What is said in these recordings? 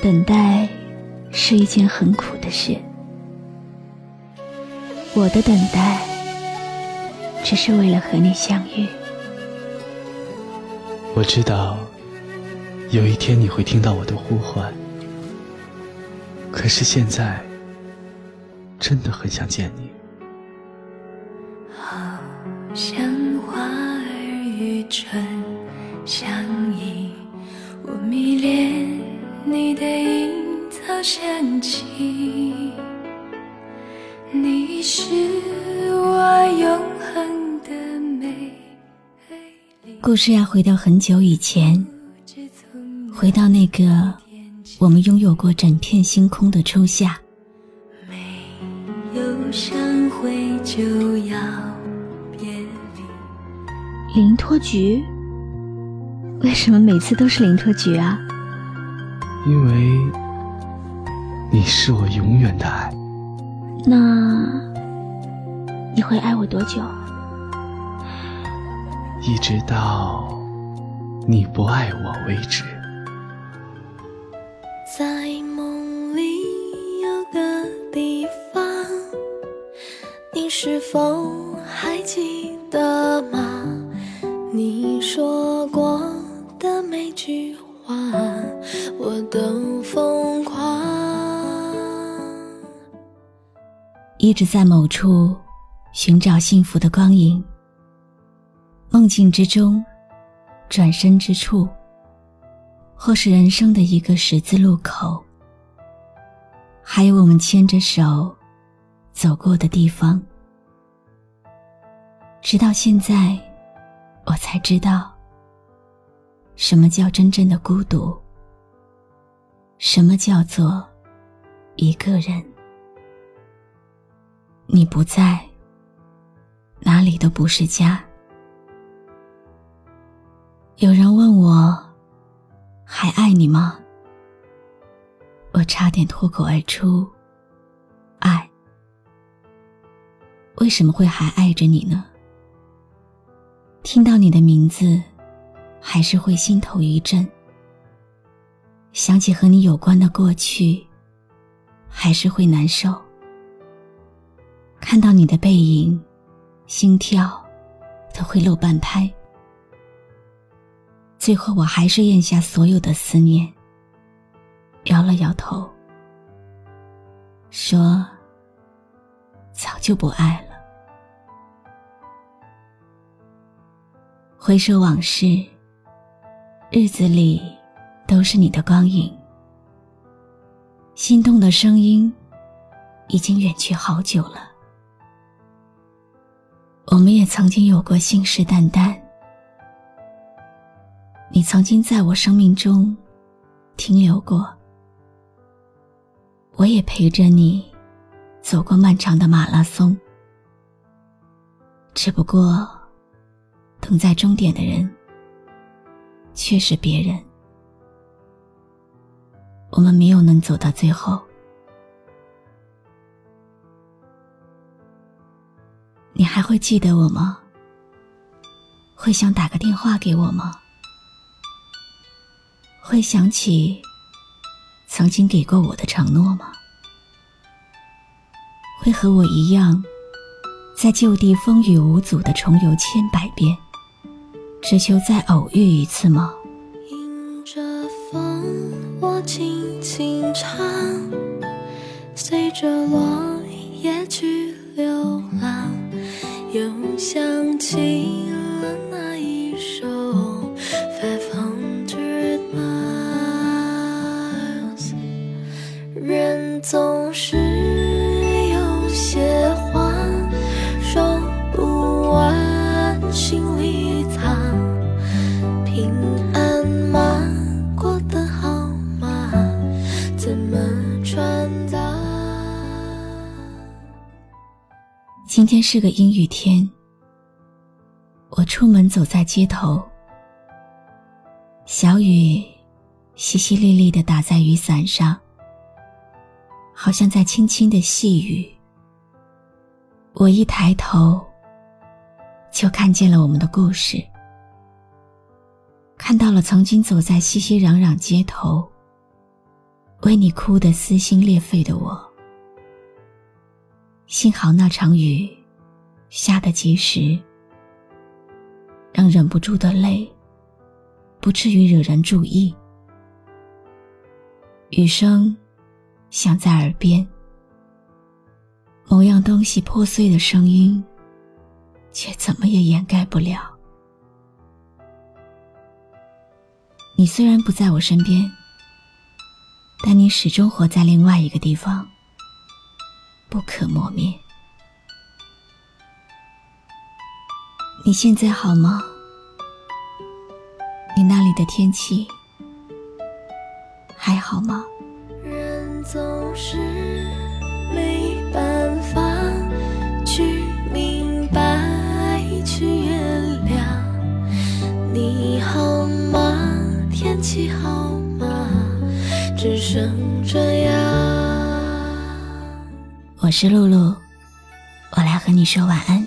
等待是一件很苦的事。我的等待，只是为了和你相遇。我知道，有一天你会听到我的呼唤。可是现在，真的很想见你。好像花儿与春相依。我迷恋你的樱桃香气，你是我永恒的美。故事要回到很久以前，回到那个我们拥有过整片星空的初夏。没有相会就要别离，林托局。为什么每次都是林托局啊？因为你是我永远的爱。那你会爱我多久？一直到你不爱我为止。在梦里有个地方，你是否还记得吗？你说过。的每句一直在某处寻找幸福的光影，梦境之中，转身之处，或是人生的一个十字路口，还有我们牵着手走过的地方。直到现在，我才知道。什么叫真正的孤独？什么叫做一个人？你不在，哪里都不是家。有人问我，还爱你吗？我差点脱口而出，爱。为什么会还爱着你呢？听到你的名字。还是会心头一震，想起和你有关的过去，还是会难受。看到你的背影，心跳都会漏半拍。最后，我还是咽下所有的思念，摇了摇头，说：“早就不爱了。”回首往事。日子里都是你的光影，心动的声音已经远去好久了。我们也曾经有过信誓旦旦，你曾经在我生命中停留过，我也陪着你走过漫长的马拉松。只不过，等在终点的人。却是别人，我们没有能走到最后。你还会记得我吗？会想打个电话给我吗？会想起曾经给过我的承诺吗？会和我一样，在旧地风雨无阻的重游千百遍？只求再偶遇一次吗？迎着风，我轻轻唱，随着落叶去，想起了那一首《Five Hundred Miles》，人总是有些话说不完，心里藏。平安吗？过得好吗？怎么传达？今天是个阴雨天。我出门走在街头，小雨淅淅沥沥的打在雨伞上，好像在轻轻的细语。我一抬头，就看见了我们的故事，看到了曾经走在熙熙攘攘街头，为你哭得撕心裂肺的我。幸好那场雨下得及时，让忍不住的泪不至于惹人注意。雨声响在耳边，某样东西破碎的声音，却怎么也掩盖不了。你虽然不在我身边，但你始终活在另外一个地方。不可磨灭。你现在好吗？你那里的天气还好吗？人总是没办法去明白，去原谅。你好吗？天气好吗？只剩这样。我是露露，我来和你说晚安。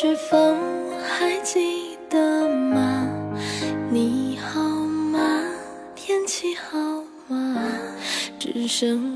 是否还记得吗？你好吗？天气好吗？只剩。